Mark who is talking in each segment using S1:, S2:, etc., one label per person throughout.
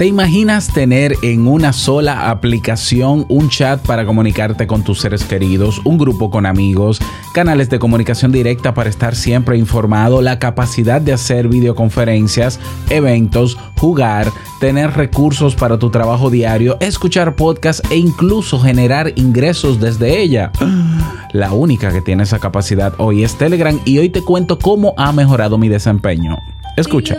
S1: ¿Te imaginas tener en una sola aplicación un chat para comunicarte con tus seres queridos, un grupo con amigos, canales de comunicación directa para estar siempre informado, la capacidad de hacer videoconferencias, eventos, jugar, tener recursos para tu trabajo diario, escuchar podcasts e incluso generar ingresos desde ella? La única que tiene esa capacidad hoy es Telegram y hoy te cuento cómo ha mejorado mi desempeño. Escucha.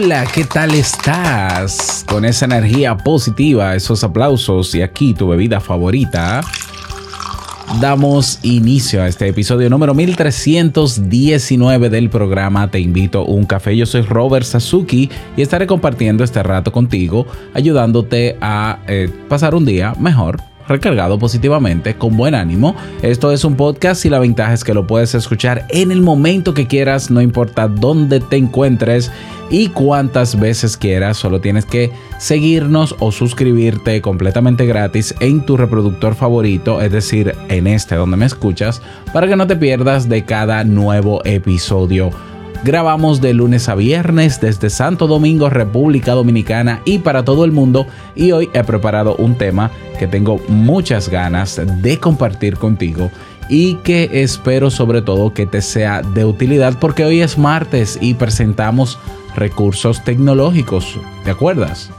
S1: Hola, ¿qué tal estás? Con esa energía positiva, esos aplausos y aquí tu bebida favorita. Damos inicio a este episodio número 1319 del programa Te invito a un café. Yo soy Robert Sasuki y estaré compartiendo este rato contigo, ayudándote a eh, pasar un día mejor recargado positivamente, con buen ánimo. Esto es un podcast y la ventaja es que lo puedes escuchar en el momento que quieras, no importa dónde te encuentres y cuántas veces quieras. Solo tienes que seguirnos o suscribirte completamente gratis en tu reproductor favorito, es decir, en este donde me escuchas, para que no te pierdas de cada nuevo episodio. Grabamos de lunes a viernes desde Santo Domingo, República Dominicana y para todo el mundo. Y hoy he preparado un tema que tengo muchas ganas de compartir contigo y que espero sobre todo que te sea de utilidad porque hoy es martes y presentamos recursos tecnológicos. ¿Te acuerdas?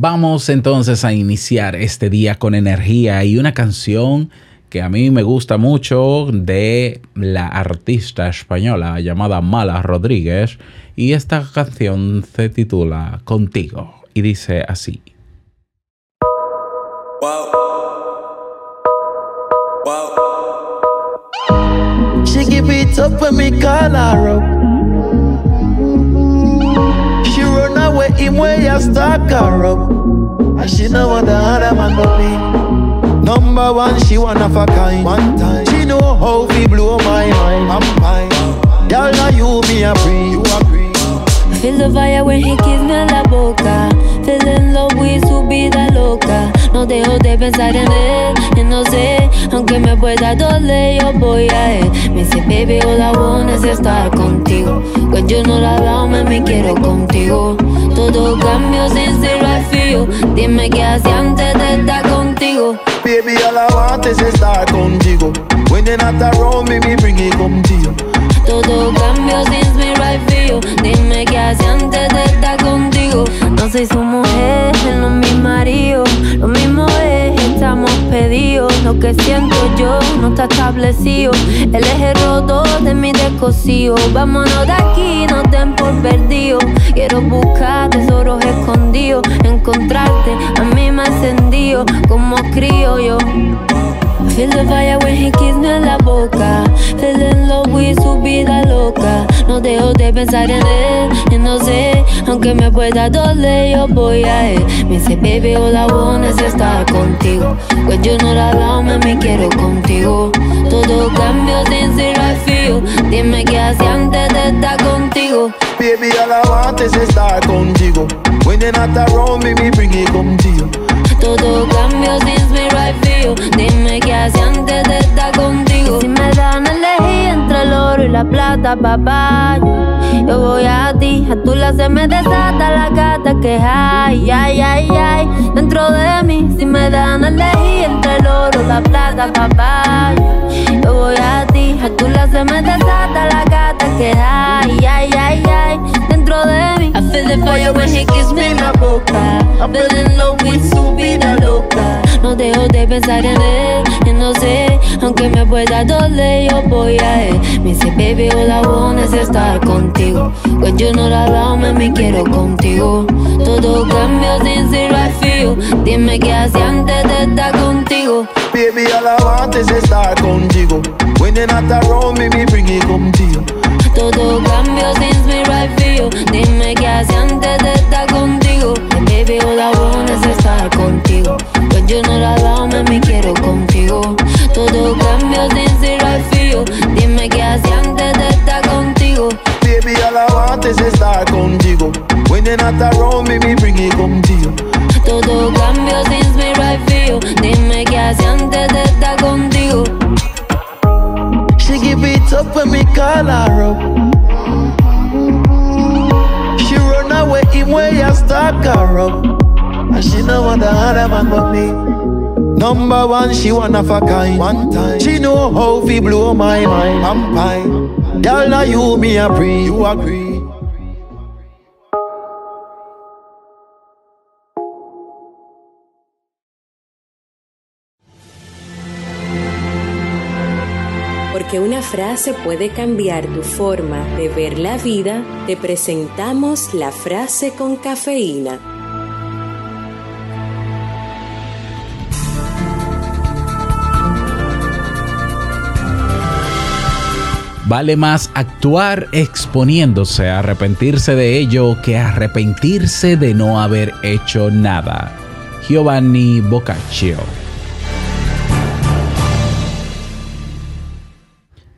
S1: Vamos entonces a iniciar este día con energía y una canción que a mí me gusta mucho de la artista española llamada Mala Rodríguez y esta canción se titula Contigo y dice así. Wow. Wow. She give it up when me call her up. She run away in where you stalk her up. And she know what the other man go be. Number one, she one of a kind. One time, she know how we blow my mind. I'm fine. Girl, now you me a free. You a free. Feel the fire when he kiss me en la boca. Feel in love with be the loca. No dejo de pensar en él, y no sé, aunque me pueda doler, yo voy a él. Me dice, baby, all I want es estar contigo. When you know that me, me quiero contigo. Todo cambio sin ser feel. Dime qué hacía antes de estar contigo. Baby, all I want es estar contigo. When you're not around me, me bring it come to you. Todo cambio sin right feel. Dime qué hace antes de estar contigo. No soy su mujer, no es mi marido. Estamos pedidos. Lo que siento yo no está establecido. El eje roto de mi descosido. Vámonos de aquí, no den por perdido. Quiero buscar tesoros escondidos. Encontrarte, a mí me encendido. Como crío yo. Feel the fire when he kiss me en la boca. Feel su vida loca. No dejo de pensar en él, y no sé, aunque me pueda doler, yo voy a él. Me dice, baby, I want es estar contigo. Pues yo no la dado, me quiero contigo. Todo cambio sin ser feel. Dime qué hacía antes de estar contigo. Baby, all I want es estar contigo. When you're not around me, me bring it come to you. Todo cambio sin right feel. Dime qué hace antes de estar contigo vida, elegí entre el oro y la plata, papá. Yo, voy a ti, a tu la se me desata la gata que hay, ay, ay, ay. Dentro de mí, si me dan a elegir entre el oro y la plata, papá. Yo, voy a ti, a tu la se me desata la gata que hay, ay, ay, ay. Dentro de mí, I feel the fire when he kisses me en la boca. I'm feeling low with su vida loca. No dejo de pensar en él no sé, aunque me pueda doler, yo voy a él. Me dice, baby, all I want es estar contigo. When you're not around, me quiero contigo. Todo cambia sin ser feel. Dime qué hacía antes de estar contigo.
S2: Baby, all I want is estar contigo. When you're not around me, me bring it you.
S1: Todo cambio since me right feel. Dime qué hacía antes de estar contigo. Baby, all I want es estar contigo. When you're not around, me quiero contigo. Todo cambio since me right feel. Dime qué hacía antes de estar contigo.
S2: Baby, all I want is estar contigo. When you're not around me, me bring it come to you.
S1: Todo cambio since me right feel. Dime qué hacía antes de estar contigo.
S2: She give it up when me call her up. She run away him way I stalk her up. And she know want the other man but me. Number one, she one of a kind. One time, she know how fi blow my mind. I'm fine. Girl, now you me a pre. You agree?
S3: Porque una frase puede cambiar tu forma de ver la vida, te presentamos la frase con cafeína.
S4: Vale más actuar exponiéndose a arrepentirse de ello que arrepentirse de no haber hecho nada. Giovanni Boccaccio.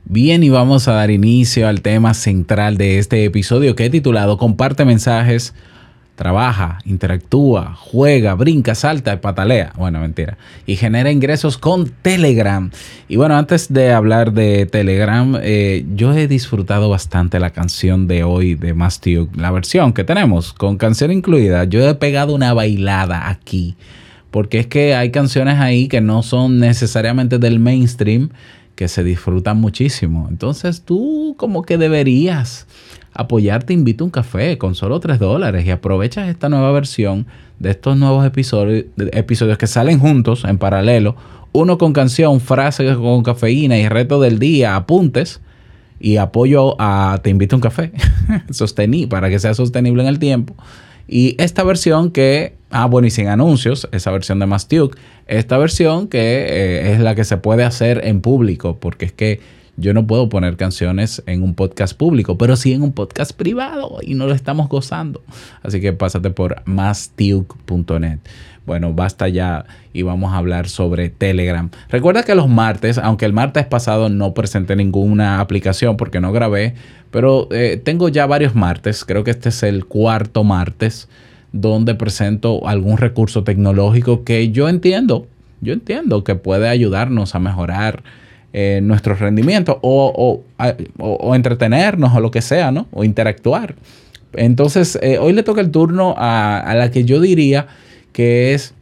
S4: Bien, y vamos a dar inicio al tema central de este episodio que he titulado Comparte mensajes, trabaja, interactúa, juega, brinca, salta y patalea. Bueno, mentira. Y genera ingresos con Telegram. Y bueno, antes de hablar de Telegram, eh, yo he disfrutado bastante la canción de hoy de Mastiuk, la versión que tenemos con canción incluida. Yo he pegado una bailada aquí. Porque es que hay canciones ahí que no son necesariamente del mainstream que se disfrutan muchísimo. Entonces tú como que deberías apoyarte, invito un café con solo 3 dólares y aprovechas esta nueva versión de estos nuevos episodios, episodios que salen juntos en paralelo. Uno con canción, frase con cafeína y reto del día, apuntes y apoyo a Te invito a un café, sostení para que sea sostenible en el tiempo. Y esta versión que, ah, bueno, y sin anuncios, esa versión de Mastiuk, esta versión que eh, es la que se puede hacer en público, porque es que yo no puedo poner canciones en un podcast público, pero sí en un podcast privado y no lo estamos gozando. Así que pásate por mastiuk.net. Bueno, basta ya y vamos a hablar sobre Telegram. Recuerda que los martes, aunque el martes pasado no presenté ninguna aplicación porque no grabé, pero eh, tengo ya varios martes, creo que este es el cuarto martes, donde presento algún recurso tecnológico que yo entiendo, yo entiendo que puede ayudarnos a mejorar eh, nuestro rendimiento o, o, entretenernos o lo que sea, ¿no? O interactuar. Entonces, eh, hoy le toca el turno a, a la que yo diría que es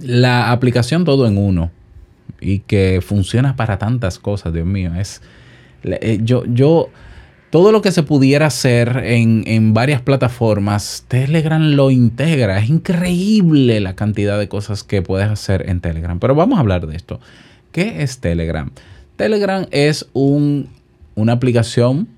S4: la aplicación todo en uno y que funciona para tantas cosas, Dios mío. Es, eh, yo, yo, todo lo que se pudiera hacer en, en, varias plataformas, Telegram lo integra. Es increíble la cantidad de cosas que puedes hacer en Telegram. Pero vamos a hablar de esto. ¿Qué es Telegram? Telegram es un, una aplicación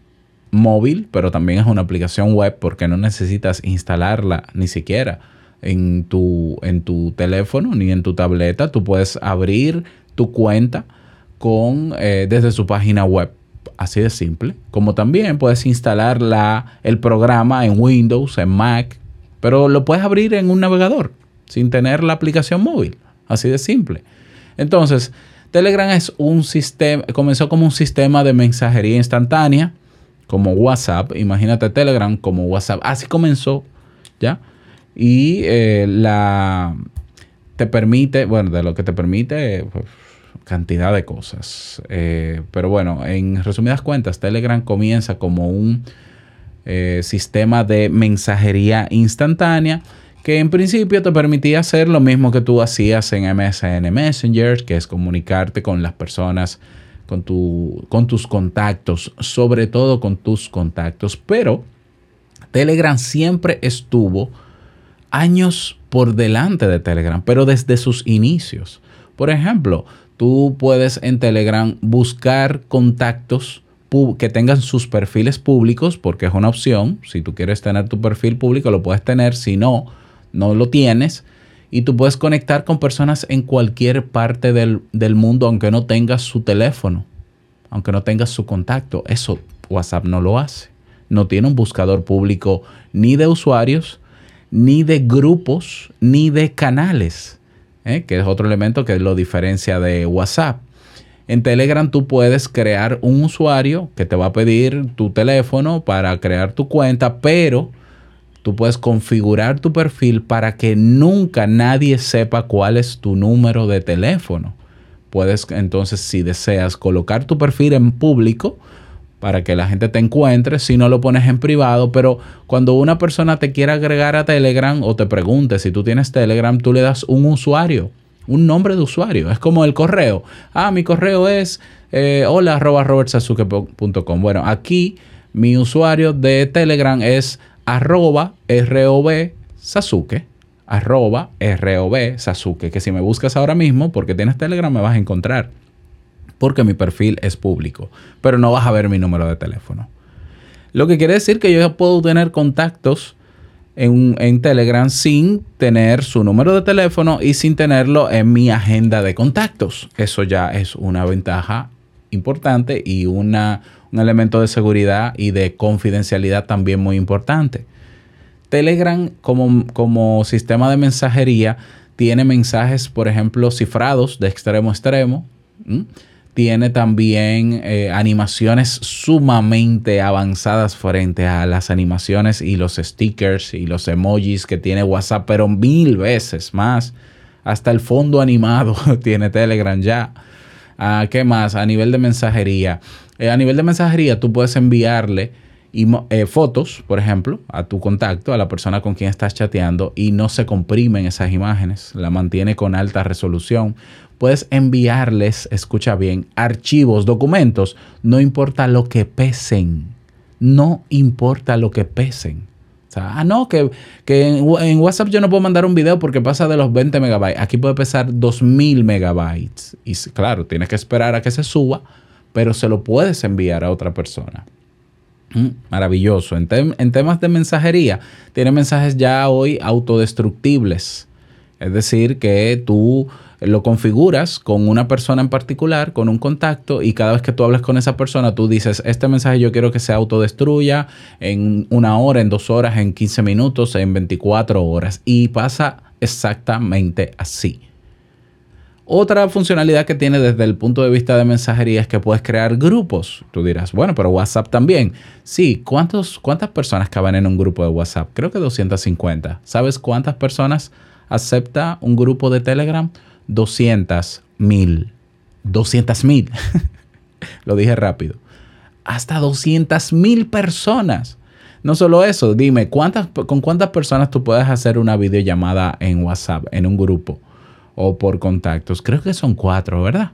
S4: móvil, pero también es una aplicación web porque no necesitas instalarla ni siquiera en tu, en tu teléfono ni en tu tableta. Tú puedes abrir tu cuenta con, eh, desde su página web. Así de simple. Como también puedes instalar la, el programa en Windows, en Mac, pero lo puedes abrir en un navegador sin tener la aplicación móvil. Así de simple. Entonces, Telegram es un sistema, comenzó como un sistema de mensajería instantánea, como WhatsApp. Imagínate Telegram como WhatsApp. Así comenzó, ¿ya? y eh, la te permite, bueno, de lo que te permite, pues, cantidad de cosas. Eh, pero bueno, en resumidas cuentas, Telegram comienza como un eh, sistema de mensajería instantánea que en principio te permitía hacer lo mismo que tú hacías en MSN Messenger, que es comunicarte con las personas, con, tu, con tus contactos, sobre todo con tus contactos, pero Telegram siempre estuvo años por delante de Telegram, pero desde sus inicios. Por ejemplo, tú puedes en Telegram buscar contactos que tengan sus perfiles públicos, porque es una opción. Si tú quieres tener tu perfil público, lo puedes tener. Si no, no lo tienes. Y tú puedes conectar con personas en cualquier parte del, del mundo, aunque no tengas su teléfono, aunque no tengas su contacto. Eso WhatsApp no lo hace. No tiene un buscador público ni de usuarios, ni de grupos, ni de canales, ¿eh? que es otro elemento que lo diferencia de WhatsApp. En Telegram tú puedes crear un usuario que te va a pedir tu teléfono para crear tu cuenta, pero tú puedes configurar tu perfil para que nunca nadie sepa cuál es tu número de teléfono. Puedes entonces, si deseas, colocar tu perfil en público para que la gente te encuentre, si no lo pones en privado, pero cuando una persona te quiera agregar a Telegram o te pregunte si tú tienes Telegram, tú le das un usuario, un nombre de usuario, es como el correo. Ah, mi correo es eh, hola arroba. Bueno, aquí mi usuario de Telegram es arroba rob sasuke arroba rob sasuke, que si me buscas ahora mismo porque tienes Telegram me vas a encontrar porque mi perfil es público, pero no vas a ver mi número de teléfono. Lo que quiere decir que yo puedo tener contactos en, en, Telegram sin tener su número de teléfono y sin tenerlo en mi agenda de contactos. Eso ya es una ventaja importante y una, un elemento de seguridad y de confidencialidad también muy importante. Telegram como, como sistema de mensajería tiene mensajes, por ejemplo, cifrados de extremo a extremo tiene también eh, animaciones sumamente avanzadas frente a las animaciones y los stickers y los emojis que tiene WhatsApp, pero mil veces más. Hasta el fondo animado tiene Telegram ya. Ah, ¿Qué más? A nivel de mensajería. Eh, a nivel de mensajería tú puedes enviarle eh, fotos, por ejemplo, a tu contacto, a la persona con quien estás chateando y no se comprimen esas imágenes, la mantiene con alta resolución puedes enviarles, escucha bien, archivos, documentos, no importa lo que pesen, no importa lo que pesen. Ah, no, que, en, WhatsApp yo no puedo mandar un video porque pasa de los 20 megabytes. Aquí puede pesar 2000 megabytes. Y claro, tienes que esperar a que se suba, pero se lo puedes enviar a otra persona. Mm, maravilloso. En, en temas de mensajería, tiene mensajes ya hoy autodestructibles. Es decir, que tú lo configuras con una persona en particular, con un contacto, y cada vez que tú hablas con esa persona, tú dices, este mensaje yo quiero que se autodestruya en una hora, en dos horas, en 15 minutos, en 24 horas. Y pasa exactamente así. Otra funcionalidad que tiene desde el punto de vista de mensajería es que puedes crear grupos. Tú dirás, bueno, pero WhatsApp también. Sí, ¿cuántos, ¿cuántas personas caben en un grupo de WhatsApp? Creo que 250. ¿Sabes cuántas personas acepta un grupo de Telegram? 200 mil. 200 mil. Lo dije rápido. Hasta 200 mil personas. No solo eso, dime, ¿cuántas, ¿con cuántas personas tú puedes hacer una videollamada en WhatsApp, en un grupo o por contactos? Creo que son cuatro, ¿verdad?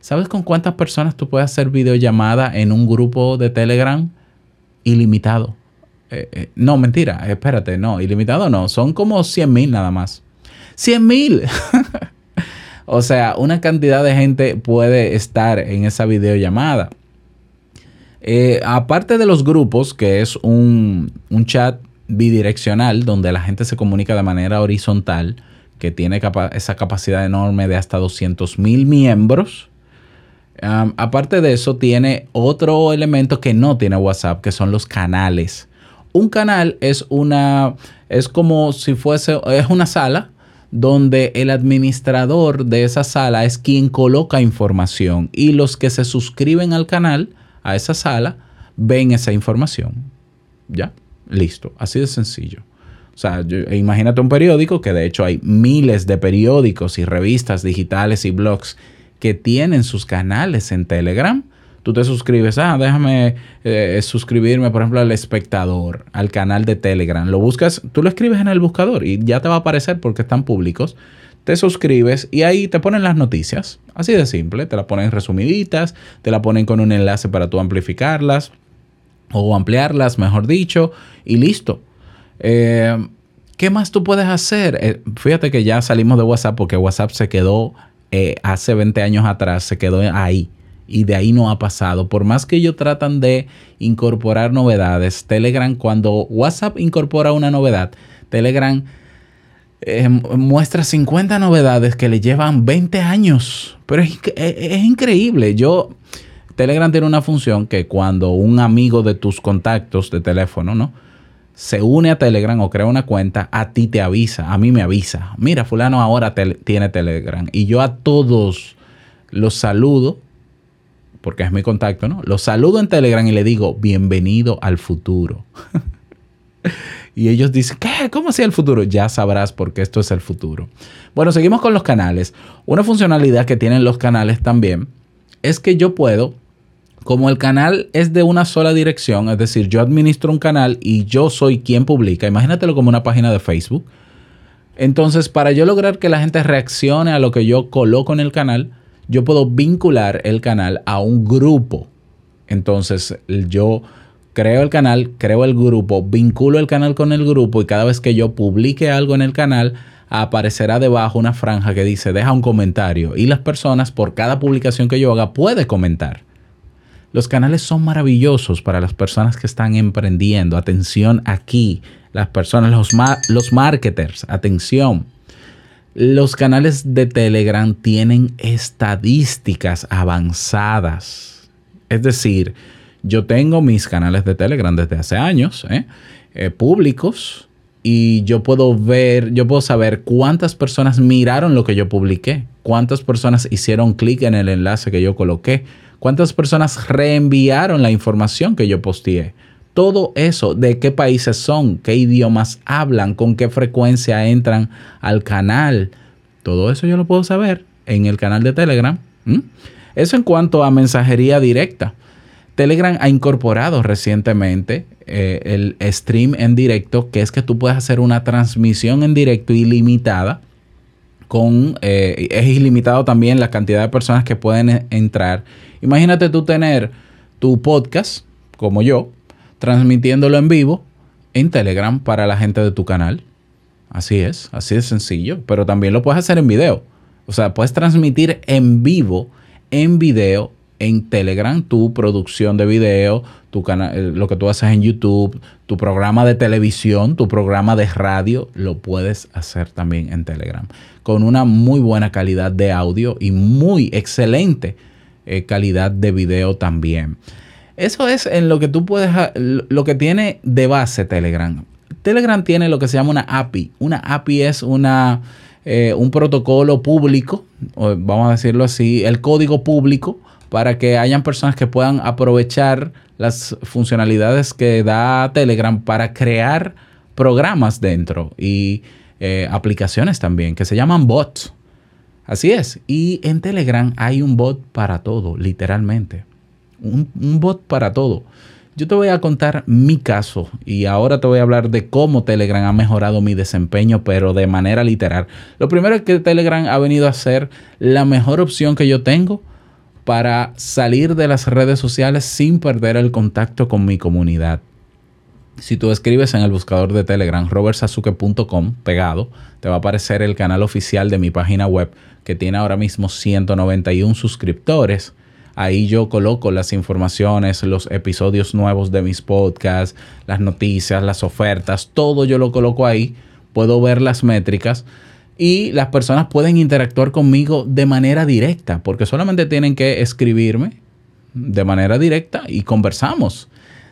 S4: ¿Sabes con cuántas personas tú puedes hacer videollamada en un grupo de Telegram? Ilimitado. Eh, eh, no, mentira, espérate, no, ilimitado no, son como 100 mil nada más. 100 mil. O sea, una cantidad de gente puede estar en esa videollamada. Eh, aparte de los grupos, que es un, chat bidireccional donde la gente se comunica de manera horizontal, que tiene esa capacidad enorme de hasta 200 mil miembros. aparte de eso, tiene otro elemento que no tiene WhatsApp, que son los canales. Un canal es una, es como si fuese, es una sala donde el administrador de esa sala es quien coloca información y los que se suscriben al canal, a esa sala, ven esa información. ¿Ya? Listo. Así de sencillo. O sea, imagínate un periódico, que de hecho hay miles de periódicos y revistas digitales y blogs que tienen sus canales en Telegram tú te suscribes, ah, déjame eh, suscribirme, por ejemplo, al espectador, al canal de Telegram. Lo buscas, tú lo escribes en el buscador y ya te va a aparecer porque están públicos. Te suscribes y ahí te ponen las noticias. Así de simple, te las ponen resumiditas, te la ponen con un enlace para tú amplificarlas. o ampliarlas, mejor dicho, y listo. Eh, ¿Qué más tú puedes hacer? Eh, fíjate que ya salimos de WhatsApp porque WhatsApp se quedó eh, hace 20 años atrás, se quedó ahí y de ahí no ha pasado. Por más que ellos tratan de incorporar novedades, Telegram, cuando WhatsApp incorpora una novedad, Telegram muestra 50 novedades que le llevan 20 años. Pero es, es, increíble. Yo, Telegram tiene una función que cuando un amigo de tus contactos de teléfono, ¿no? Se une a Telegram o crea una cuenta, a ti te avisa, a mí me avisa. Mira, fulano ahora tiene Telegram. Y yo a todos los saludo, porque es mi contacto, ¿no? Los saludo en Telegram y le digo, bienvenido al futuro. y ellos dicen, ¿qué? ¿Cómo así el futuro? Ya sabrás porque esto es el futuro. Bueno, seguimos con los canales. Una funcionalidad que tienen los canales también es que yo puedo como el canal es de una sola dirección, es decir, yo administro un canal y yo soy quien publica, imagínatelo como una página de Facebook. Entonces, para yo lograr que la gente reaccione a lo que yo coloco en el canal, yo puedo vincular el canal a un grupo. Entonces, yo creo el canal, creo el grupo, vinculo el canal con el grupo y cada vez que yo publique algo en el canal, aparecerá debajo una franja que dice deja un comentario y las personas por cada publicación que yo haga puede comentar. Los canales son maravillosos para las personas que están emprendiendo. Atención aquí, las personas, los, los marketers, atención. Los canales de Telegram tienen estadísticas avanzadas. Es decir, yo tengo mis canales de Telegram desde hace años, ¿eh? Eh, públicos, y yo puedo ver, yo puedo saber cuántas personas miraron lo que yo publiqué, cuántas personas hicieron clic en el enlace que yo coloqué ¿Cuántas personas reenviaron la información que yo posteé? Todo eso, de qué países son, qué idiomas hablan, con qué frecuencia entran al canal. Todo eso yo lo puedo saber en el canal de Telegram. Eso en cuanto a mensajería directa. Telegram ha incorporado recientemente eh, el stream en directo, que es que tú puedes hacer una transmisión en directo ilimitada. Con, eh, es ilimitado también la cantidad de personas que pueden entrar Imagínate tú tener tu podcast, como yo, transmitiéndolo en vivo en Telegram para la gente de tu canal. Así es, así de sencillo. Pero también lo puedes hacer en video. O sea, puedes transmitir en vivo, en video, en Telegram, tu producción de video, tu eh, lo que tú haces en YouTube, tu programa de televisión, tu programa de radio, lo puedes hacer también en Telegram. Con una muy buena calidad de audio y muy excelente eh, calidad de video también. Eso es en lo que tú puedes, lo que tiene de base Telegram. Telegram tiene lo que se llama una API. Una API es una, eh, un protocolo público, vamos a decirlo así, el código público para que hayan personas que puedan aprovechar las funcionalidades que da Telegram para crear programas dentro y eh, aplicaciones también que se llaman bots. Así es. Y en Telegram hay un bot para todo, literalmente. Un, bot para todo. Yo te voy a contar mi caso y ahora te voy a hablar de cómo Telegram ha mejorado mi desempeño, pero de manera literal. Lo primero es que Telegram ha venido a ser la mejor opción que yo tengo para salir de las redes sociales sin perder el contacto con mi comunidad. Si tú escribes en el buscador de Telegram robertsazuke.com pegado, te va a aparecer el canal oficial de mi página web que tiene ahora mismo 191 suscriptores. Ahí yo coloco las informaciones, los episodios nuevos de mis podcasts, las noticias, las ofertas, todo yo lo coloco ahí. Puedo ver las métricas y las personas pueden interactuar conmigo de manera directa, porque solamente tienen que escribirme de manera directa y conversamos.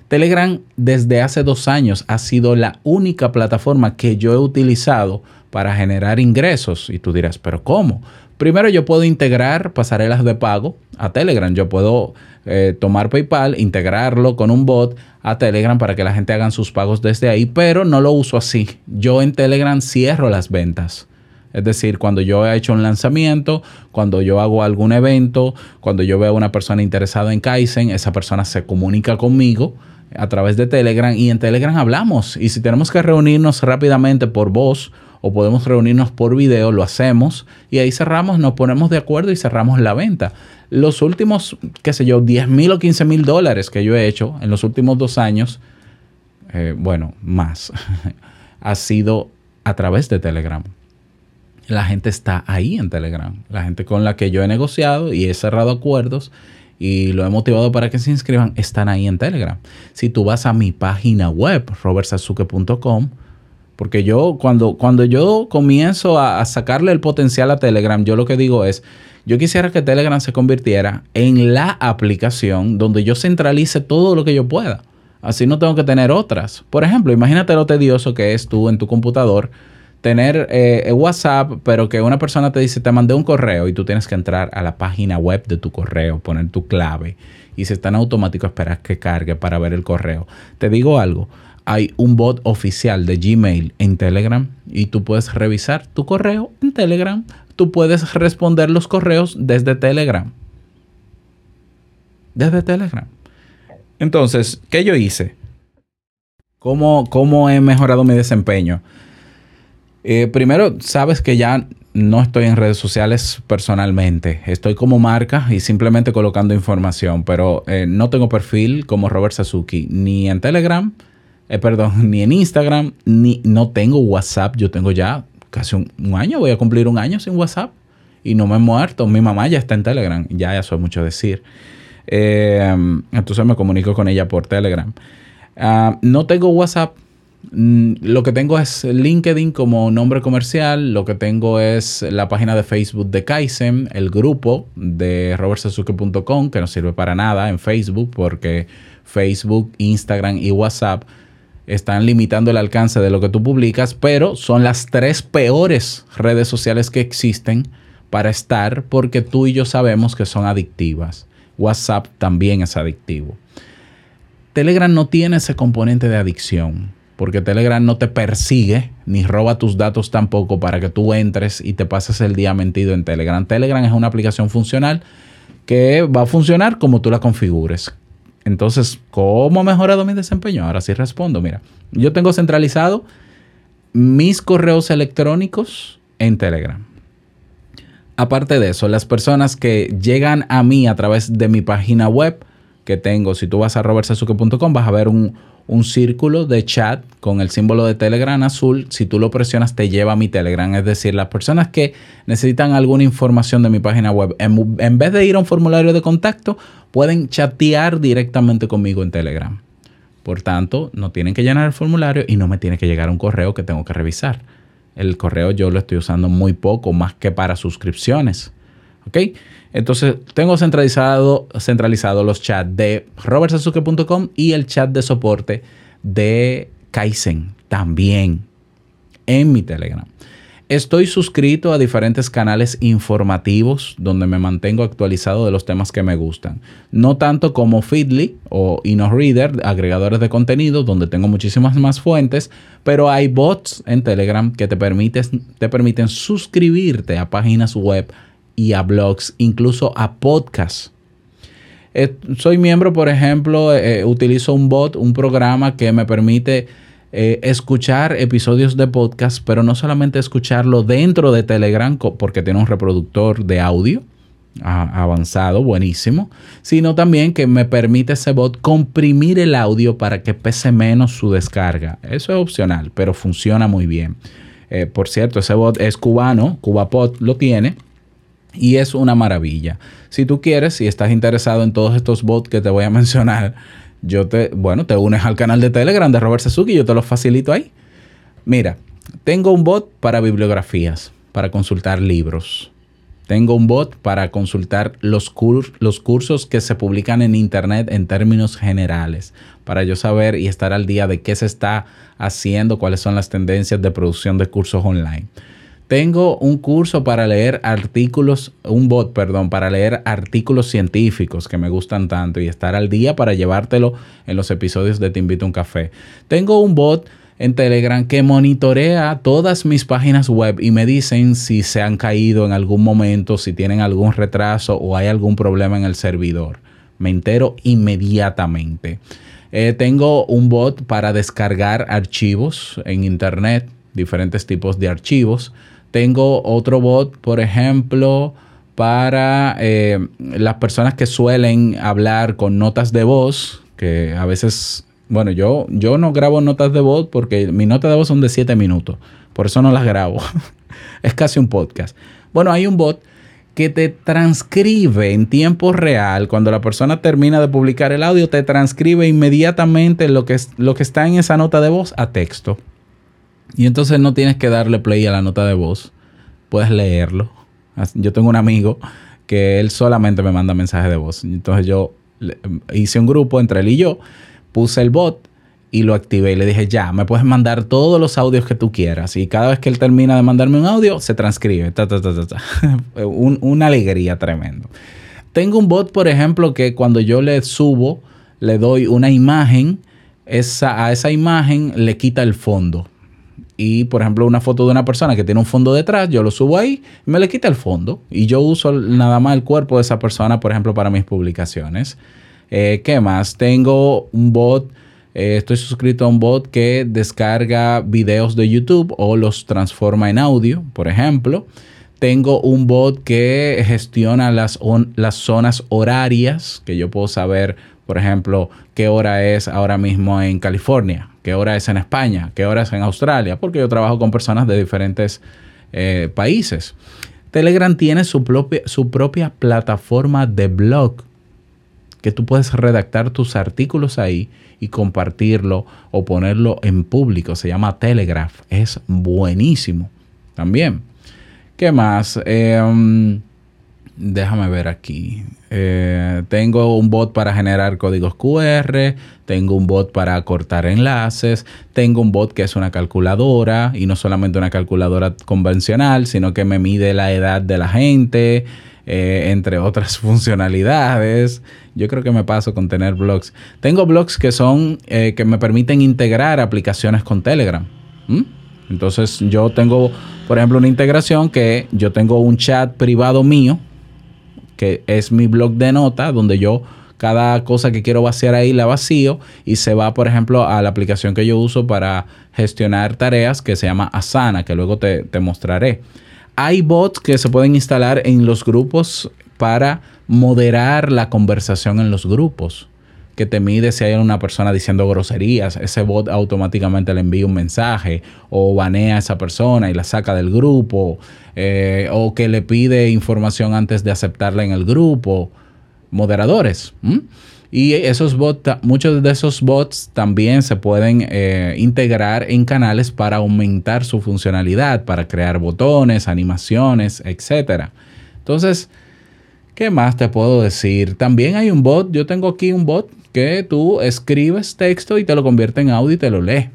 S4: Telegram desde hace dos años ha sido la única plataforma que yo he utilizado para generar ingresos. Y tú dirás, pero ¿cómo? Primero yo puedo integrar pasarelas de pago a Telegram. Yo puedo eh, tomar PayPal, integrarlo con un bot a Telegram para que la gente haga sus pagos desde ahí, pero no lo uso así. Yo en Telegram cierro las ventas. Es decir, cuando yo he hecho un lanzamiento, cuando yo hago algún evento, cuando yo veo a una persona interesada en Kaizen, esa persona se comunica conmigo a través de Telegram y en Telegram hablamos. Y si tenemos que reunirnos rápidamente por voz o podemos reunirnos por video, lo hacemos y ahí cerramos, nos ponemos de acuerdo y cerramos la venta. Los últimos, qué sé yo, 10 mil o 15 mil dólares que yo he hecho en los últimos dos años, eh, bueno, más, ha sido a través de Telegram. La gente está ahí en Telegram. La gente con la que yo he negociado y he cerrado acuerdos y lo he motivado para que se inscriban, están ahí en Telegram. Si tú vas a mi página web, robertsazuke.com, porque yo cuando, cuando yo comienzo a, a, sacarle el potencial a Telegram, yo lo que digo es, yo quisiera que Telegram se convirtiera en la aplicación donde yo centralice todo lo que yo pueda. Así no tengo que tener otras. Por ejemplo, imagínate lo tedioso que es tú en tu computador tener eh, WhatsApp, pero que una persona te dice, te mandé un correo y tú tienes que entrar a la página web de tu correo, poner tu clave y se está en automático esperar que cargue para ver el correo. Te digo algo, hay un bot oficial de Gmail en Telegram y tú puedes revisar tu correo en Telegram. Tú puedes responder los correos desde Telegram. Desde Telegram. Entonces, ¿qué yo hice? ¿Cómo, cómo he mejorado mi desempeño? Eh, primero, sabes que ya no estoy en redes sociales personalmente. Estoy como marca y simplemente colocando información, pero eh, no tengo perfil como Robert Sasuki ni en Telegram, eh, perdón, ni en Instagram, ni no tengo WhatsApp. Yo tengo ya casi un, año, voy a cumplir un año sin WhatsApp y no me he muerto. Mi mamá ya está en Telegram, ya eso es mucho decir. entonces me comunico con ella por Telegram. Ah, no tengo WhatsApp lo que tengo es LinkedIn como nombre comercial, lo que tengo es la página de Facebook de Kaizen, el grupo de robertsazuke.com, que no sirve para nada en Facebook porque Facebook, Instagram y WhatsApp están limitando el alcance de lo que tú publicas, pero son las tres peores redes sociales que existen para estar porque tú y yo sabemos que son adictivas. WhatsApp también es adictivo. Telegram no tiene ese componente de adicción porque Telegram no te persigue ni roba tus datos tampoco para que tú entres y te pases el día mentido en Telegram. Telegram es una aplicación funcional que va a funcionar como tú la configures. Entonces, ¿cómo ha mejorado mi desempeño? Ahora sí respondo. Mira, yo tengo centralizado mis correos electrónicos en Telegram. Aparte de eso, las personas que llegan a mí a través de mi página web que tengo, si tú vas a robertsazuke.com vas a ver un, un círculo de chat con el símbolo de Telegram azul. Si tú lo presionas, te lleva a mi Telegram. Es decir, las personas que necesitan alguna información de mi página web, en, vez de ir a un formulario de contacto, pueden chatear directamente conmigo en Telegram. Por tanto, no tienen que llenar el formulario y no me tiene que llegar un correo que tengo que revisar. El correo yo lo estoy usando muy poco, más que para suscripciones. ¿Ok? Entonces, tengo centralizado, centralizado los chats de robertsazuke.com y el chat de soporte de Kaizen también en mi Telegram. Estoy suscrito a diferentes canales informativos donde me mantengo actualizado de los temas que me gustan. No tanto como Feedly o InnoReader, agregadores de contenido, donde tengo muchísimas más fuentes, pero hay bots en Telegram que te, te permiten suscribirte a páginas web y a blogs, incluso a podcasts. Eh, soy miembro, por ejemplo, eh, utilizo un bot, un programa que me permite eh, escuchar episodios de podcast, pero no solamente escucharlo dentro de Telegram, porque tiene un reproductor de audio avanzado, buenísimo, sino también que me permite ese bot comprimir el audio para que pese menos su descarga. Eso es opcional, pero funciona muy bien. por cierto, ese bot es cubano, CubaPod lo tiene y es una maravilla. Si tú quieres, si estás interesado en todos estos bots que te voy a mencionar, yo te, bueno, te unes al canal de Telegram de Robert Sasuki y yo te los facilito ahí. Mira, tengo un bot para bibliografías, para consultar libros. Tengo un bot para consultar los, los cursos que se publican en Internet en términos generales, para yo saber y estar al día de qué se está haciendo, cuáles son las tendencias de producción de cursos online. Tengo un curso para leer artículos, un bot, perdón, para leer artículos científicos que me gustan tanto y estar al día para llevártelo en los episodios de Te invito a un café. Tengo un bot en Telegram que monitorea todas mis páginas web y me dicen si se han caído en algún momento, si tienen algún retraso o hay algún problema en el servidor. Me entero inmediatamente. Eh, tengo un bot para descargar archivos en internet diferentes tipos de archivos. Tengo otro bot, por ejemplo, para eh, las personas que suelen hablar con notas de voz, que a veces, bueno, yo, yo no grabo notas de voz porque mi nota de voz son de 7 minutos, por eso no las grabo. es casi un podcast. Bueno, hay un bot que te transcribe en tiempo real, cuando la persona termina de publicar el audio, te transcribe inmediatamente lo que, lo que está en esa nota de voz a texto. Y entonces no tienes que darle play a la nota de voz, puedes leerlo. Yo tengo un amigo que él solamente me manda mensajes de voz. Entonces yo hice un grupo entre él y yo, puse el bot y lo activé y le dije, ya, me puedes mandar todos los audios que tú quieras. Y cada vez que él termina de mandarme un audio, se transcribe. una alegría tremendo. Tengo un bot, por ejemplo, que cuando yo le subo, le doy una imagen, esa, a esa imagen le quita el fondo. Y, por ejemplo, una foto de una persona que tiene un fondo detrás, yo lo subo ahí, me le quita el fondo. Y yo uso nada más el cuerpo de esa persona, por ejemplo, para mis publicaciones. Eh, ¿Qué más? Tengo un bot eh, estoy suscrito a un bot que descarga videos de YouTube o los transforma en audio, por ejemplo. Tengo un bot que gestiona las, las zonas horarias, que yo puedo saber, por ejemplo, qué hora es ahora mismo en California, qué hora es en España, qué hora es en Australia, porque yo trabajo con personas de diferentes eh, países. Telegram tiene su propia, su propia plataforma de blog, que tú puedes redactar tus artículos ahí y compartirlo o ponerlo en público. Se llama Telegraph. Es buenísimo también. ¿Qué más? Em, déjame ver aquí. Eh, tengo un bot para generar códigos QR, tengo un bot para cortar enlaces, tengo un bot que es una calculadora y no solamente una calculadora convencional, sino que me mide la edad de la gente, eh, entre otras funcionalidades. Yo creo que me paso con tener blogs. Tengo blogs que son eh, que me permiten integrar aplicaciones con Telegram. Entonces yo tengo, por ejemplo, una integración que yo tengo un chat privado mío, que es mi blog de notas, donde yo cada cosa que quiero vaciar ahí la vacío y se va, por ejemplo, a la aplicación que yo uso para gestionar tareas que se llama Asana, que luego te, te mostraré. Hay bots que se pueden instalar en los grupos para moderar la conversación en los grupos, que te mide si hay una persona diciendo groserías, ese bot automáticamente le envía un mensaje o banea a esa persona y la saca del grupo, eh, o que le pide información antes de aceptarla en el grupo, moderadores. Y esos bots, muchos de esos bots también se pueden eh, integrar en canales para aumentar su funcionalidad, para crear botones, animaciones, etc. Entonces, ¿Qué más te puedo decir? También hay un bot, yo tengo aquí un bot que tú escribes texto y te lo convierte en audio y te lo lee.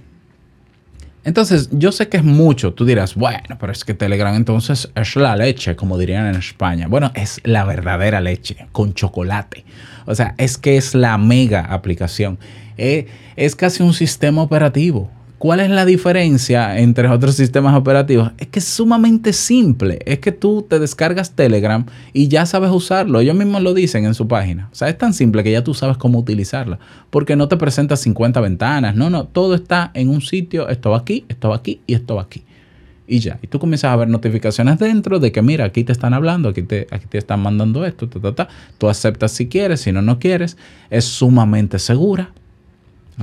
S4: Entonces, yo sé que es mucho. Tú dirás, bueno, pero es que Telegram entonces es la leche, como dirían en España. Bueno, es la verdadera leche, con chocolate. O sea, es que es la mega aplicación. Eh, es casi un sistema operativo. ¿Cuál es la diferencia entre otros sistemas operativos? Es que es sumamente simple. Es que tú te descargas Telegram y ya sabes usarlo. Ellos mismos lo dicen en su página. O sea, es tan simple que ya tú sabes cómo utilizarla. Porque no te presenta 50 ventanas. No, no. Todo está en un sitio. Esto va aquí, esto va aquí y esto va aquí. Y ya. Y tú comienzas a ver notificaciones dentro de que, mira, aquí te están hablando, aquí te, aquí te están mandando esto, Tú aceptas si quieres, si no, no quieres. Es sumamente segura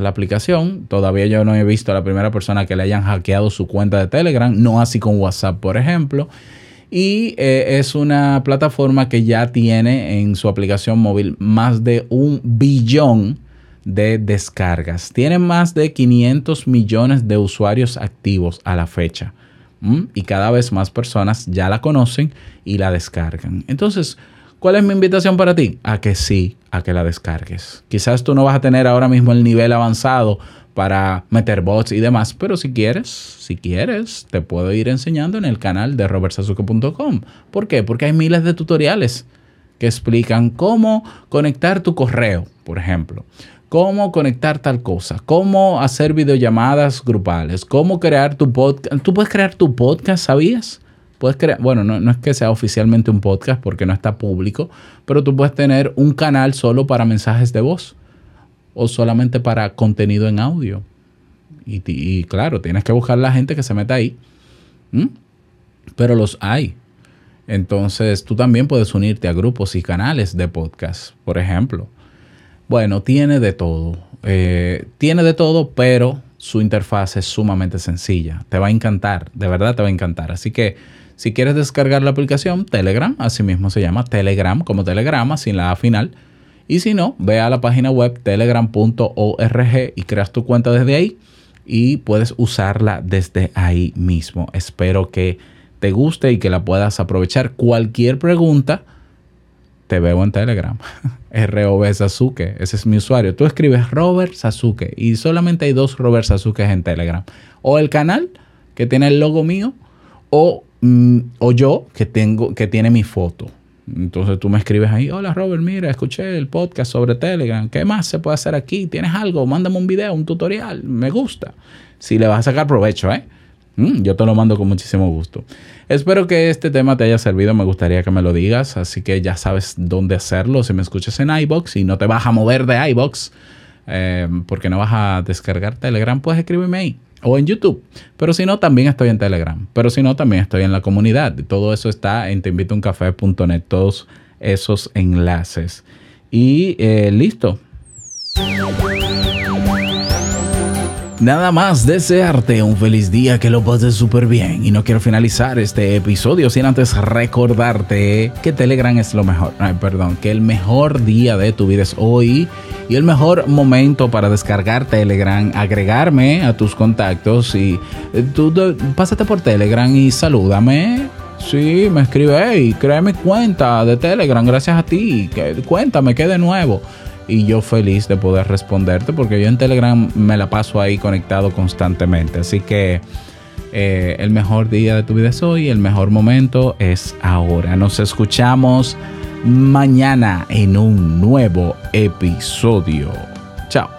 S4: la aplicación. Todavía yo no he visto a la primera persona que le hayan hackeado su cuenta de Telegram, no así con WhatsApp, por ejemplo. Y eh, es una plataforma que ya tiene en su aplicación móvil más de un billón de descargas. Tiene más de 500 millones de usuarios activos a la fecha. Y cada vez más personas ya la conocen y la descargan. Entonces, ¿Cuál es mi invitación para ti? A que sí, a que la descargues. Quizás tú no vas a tener ahora mismo el nivel avanzado para meter bots y demás, pero si quieres, si quieres, te puedo ir enseñando en el canal de robertsazuke.com. ¿Por qué? Porque hay miles de tutoriales que explican cómo conectar tu correo, por ejemplo, cómo conectar tal cosa, cómo hacer videollamadas grupales, cómo crear tu podcast. Tú puedes crear tu podcast, ¿sabías? Puedes crear, bueno, no, no, es que sea oficialmente un podcast porque no está público, pero tú puedes tener un canal solo para mensajes de voz o solamente para contenido en audio. Y, claro, tienes que buscar la gente que se meta ahí. Pero los hay. Entonces tú también puedes unirte a grupos y canales de podcast, por ejemplo. Bueno, tiene de todo. Eh, tiene de todo, pero su interfaz es sumamente sencilla. Te va a encantar, de verdad te va a encantar. Así que si quieres descargar la aplicación Telegram, así mismo se llama Telegram, como Telegrama, sin la A final. Y si no, ve a la página web telegram.org y creas tu cuenta desde ahí y puedes usarla desde ahí mismo. Espero que te guste y que la puedas aprovechar. Cualquier pregunta, te veo en Telegram. ROB Sasuke, ese es mi usuario. Tú escribes Robert Sasuke y solamente hay dos Robert Sasuke en Telegram. O el canal que tiene el logo mío o, mm, o yo que, tengo, que tiene mi foto. Entonces tú me escribes ahí, hola Robert, mira, escuché el podcast sobre Telegram, ¿qué más se puede hacer aquí? ¿Tienes algo? Mándame un video, un tutorial, me gusta. Si le vas a sacar provecho, ¿eh? Mm, yo te lo mando con muchísimo gusto. Espero que este tema te haya servido, me gustaría que me lo digas, así que ya sabes dónde hacerlo. Si me escuchas en iBox y no te vas a mover de iBox, eh, porque no vas a descargar Telegram, pues escríbeme ahí o en YouTube. Pero si no, también estoy en Telegram. Pero si no, también estoy en la comunidad. Todo eso está en teinvitouncafé.net, todos esos enlaces. Y eh, listo. Nada más desearte un feliz día, que lo pases súper bien. Y no quiero finalizar este episodio sin antes recordarte que Telegram es lo mejor. Perdón, que el mejor día de tu vida es hoy. Y el mejor momento para descargar Telegram, agregarme a tus contactos y eh, tú pásate por Telegram y salúdame. Sí, me escribe, hey, créeme cuenta de Telegram, gracias a ti. Cuéntame qué de nuevo y yo feliz de poder responderte porque yo en Telegram me la paso ahí conectado constantemente. Así que eh, el mejor día de tu vida es hoy, el mejor momento es ahora. Nos escuchamos mañana en un nuevo episodio. Chao.